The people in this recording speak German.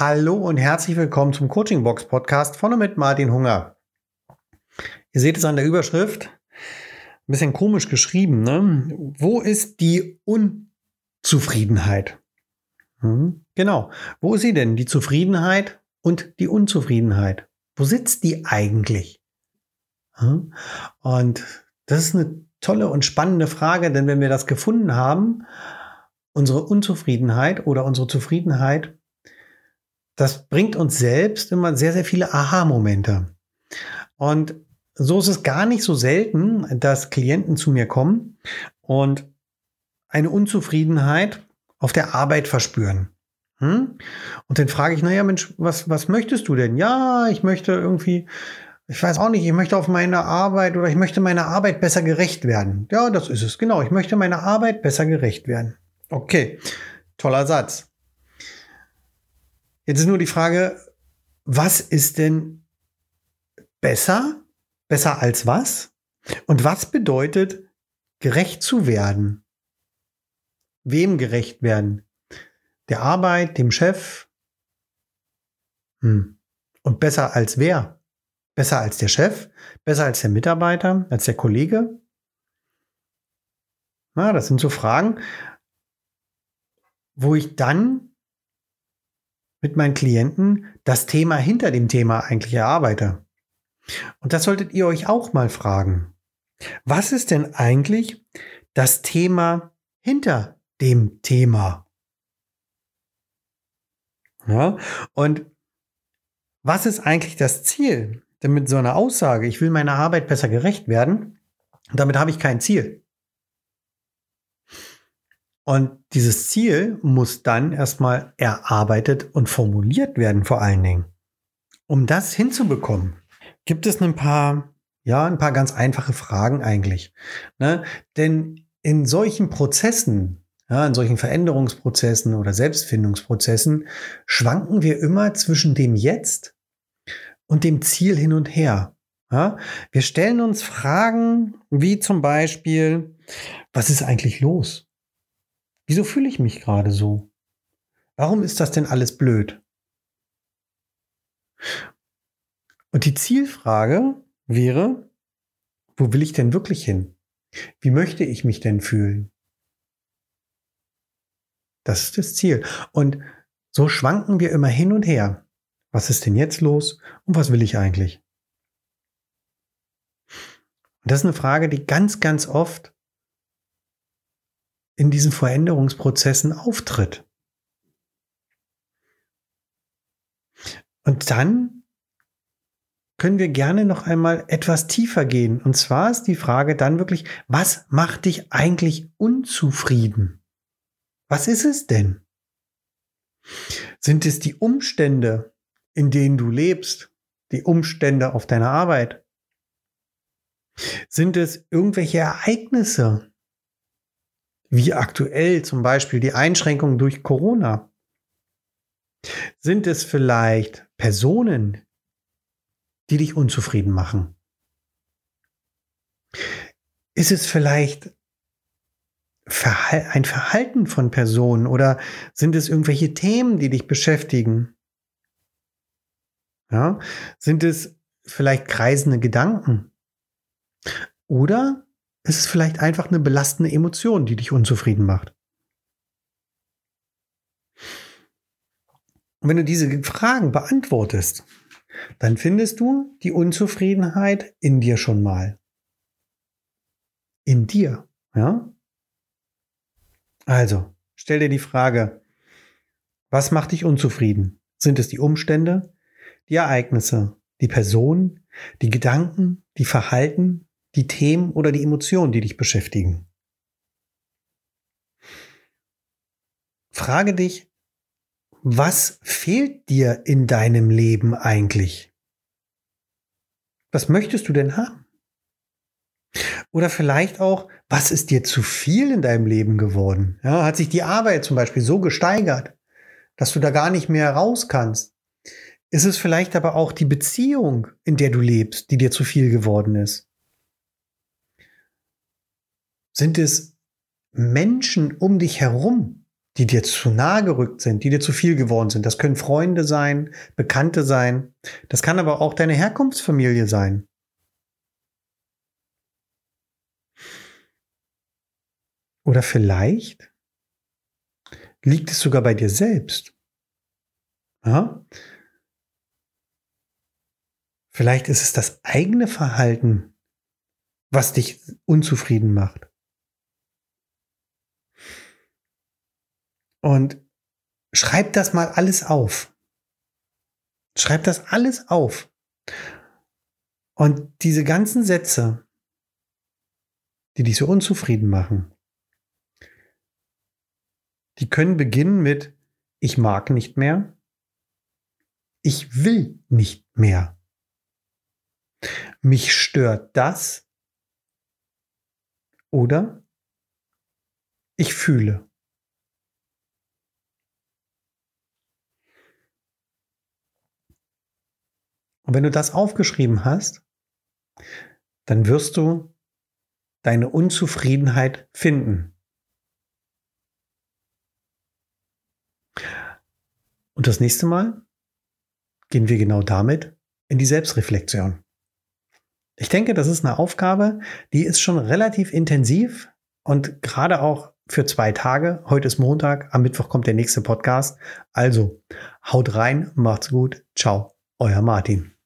Hallo und herzlich willkommen zum Coaching Box Podcast von und mit Martin Hunger. Ihr seht es an der Überschrift, ein bisschen komisch geschrieben. Ne? Wo ist die Unzufriedenheit? Hm, genau. Wo ist sie denn? Die Zufriedenheit und die Unzufriedenheit. Wo sitzt die eigentlich? Hm? Und das ist eine tolle und spannende Frage, denn wenn wir das gefunden haben, unsere Unzufriedenheit oder unsere Zufriedenheit, das bringt uns selbst immer sehr, sehr viele Aha-Momente. Und so ist es gar nicht so selten, dass Klienten zu mir kommen und eine Unzufriedenheit auf der Arbeit verspüren. Hm? Und dann frage ich, naja, Mensch, was, was möchtest du denn? Ja, ich möchte irgendwie, ich weiß auch nicht, ich möchte auf meine Arbeit oder ich möchte meiner Arbeit besser gerecht werden. Ja, das ist es. Genau, ich möchte meiner Arbeit besser gerecht werden. Okay, toller Satz. Jetzt ist nur die Frage, was ist denn besser? Besser als was? Und was bedeutet gerecht zu werden? Wem gerecht werden? Der Arbeit, dem Chef? Hm. Und besser als wer? Besser als der Chef? Besser als der Mitarbeiter? Als der Kollege? Na, das sind so Fragen, wo ich dann mit meinen Klienten das Thema hinter dem Thema eigentlich erarbeite. Und das solltet ihr euch auch mal fragen. Was ist denn eigentlich das Thema hinter dem Thema? Ja, und was ist eigentlich das Ziel? Denn mit so einer Aussage, ich will meiner Arbeit besser gerecht werden, damit habe ich kein Ziel. Und dieses Ziel muss dann erstmal erarbeitet und formuliert werden, vor allen Dingen. Um das hinzubekommen, gibt es ein paar, ja, ein paar ganz einfache Fragen eigentlich. Ne? Denn in solchen Prozessen, ja, in solchen Veränderungsprozessen oder Selbstfindungsprozessen schwanken wir immer zwischen dem Jetzt und dem Ziel hin und her. Ja? Wir stellen uns Fragen wie zum Beispiel, was ist eigentlich los? Wieso fühle ich mich gerade so? Warum ist das denn alles blöd? Und die Zielfrage wäre, wo will ich denn wirklich hin? Wie möchte ich mich denn fühlen? Das ist das Ziel. Und so schwanken wir immer hin und her. Was ist denn jetzt los und was will ich eigentlich? Und das ist eine Frage, die ganz, ganz oft in diesen Veränderungsprozessen auftritt. Und dann können wir gerne noch einmal etwas tiefer gehen. Und zwar ist die Frage dann wirklich, was macht dich eigentlich unzufrieden? Was ist es denn? Sind es die Umstände, in denen du lebst? Die Umstände auf deiner Arbeit? Sind es irgendwelche Ereignisse, wie aktuell zum Beispiel die Einschränkungen durch Corona? Sind es vielleicht Personen, die dich unzufrieden machen? Ist es vielleicht ein Verhalten von Personen oder sind es irgendwelche Themen, die dich beschäftigen? Ja, sind es vielleicht kreisende Gedanken? Oder ist es vielleicht einfach eine belastende Emotion, die dich unzufrieden macht. Und wenn du diese Fragen beantwortest, dann findest du die Unzufriedenheit in dir schon mal. In dir, ja? Also, stell dir die Frage, was macht dich unzufrieden? Sind es die Umstände, die Ereignisse, die Personen, die Gedanken, die Verhalten, die Themen oder die Emotionen, die dich beschäftigen. Frage dich, was fehlt dir in deinem Leben eigentlich? Was möchtest du denn haben? Oder vielleicht auch, was ist dir zu viel in deinem Leben geworden? Ja, hat sich die Arbeit zum Beispiel so gesteigert, dass du da gar nicht mehr raus kannst? Ist es vielleicht aber auch die Beziehung, in der du lebst, die dir zu viel geworden ist? Sind es Menschen um dich herum, die dir zu nahe gerückt sind, die dir zu viel geworden sind. Das können Freunde sein, Bekannte sein. Das kann aber auch deine Herkunftsfamilie sein. Oder vielleicht liegt es sogar bei dir selbst. Ja? Vielleicht ist es das eigene Verhalten, was dich unzufrieden macht. Und schreib das mal alles auf. Schreib das alles auf. Und diese ganzen Sätze, die dich so unzufrieden machen, die können beginnen mit ich mag nicht mehr, ich will nicht mehr. Mich stört das oder ich fühle. Und wenn du das aufgeschrieben hast, dann wirst du deine Unzufriedenheit finden. Und das nächste Mal gehen wir genau damit in die Selbstreflexion. Ich denke, das ist eine Aufgabe, die ist schon relativ intensiv und gerade auch für zwei Tage. Heute ist Montag, am Mittwoch kommt der nächste Podcast. Also, haut rein, macht's gut, ciao, euer Martin.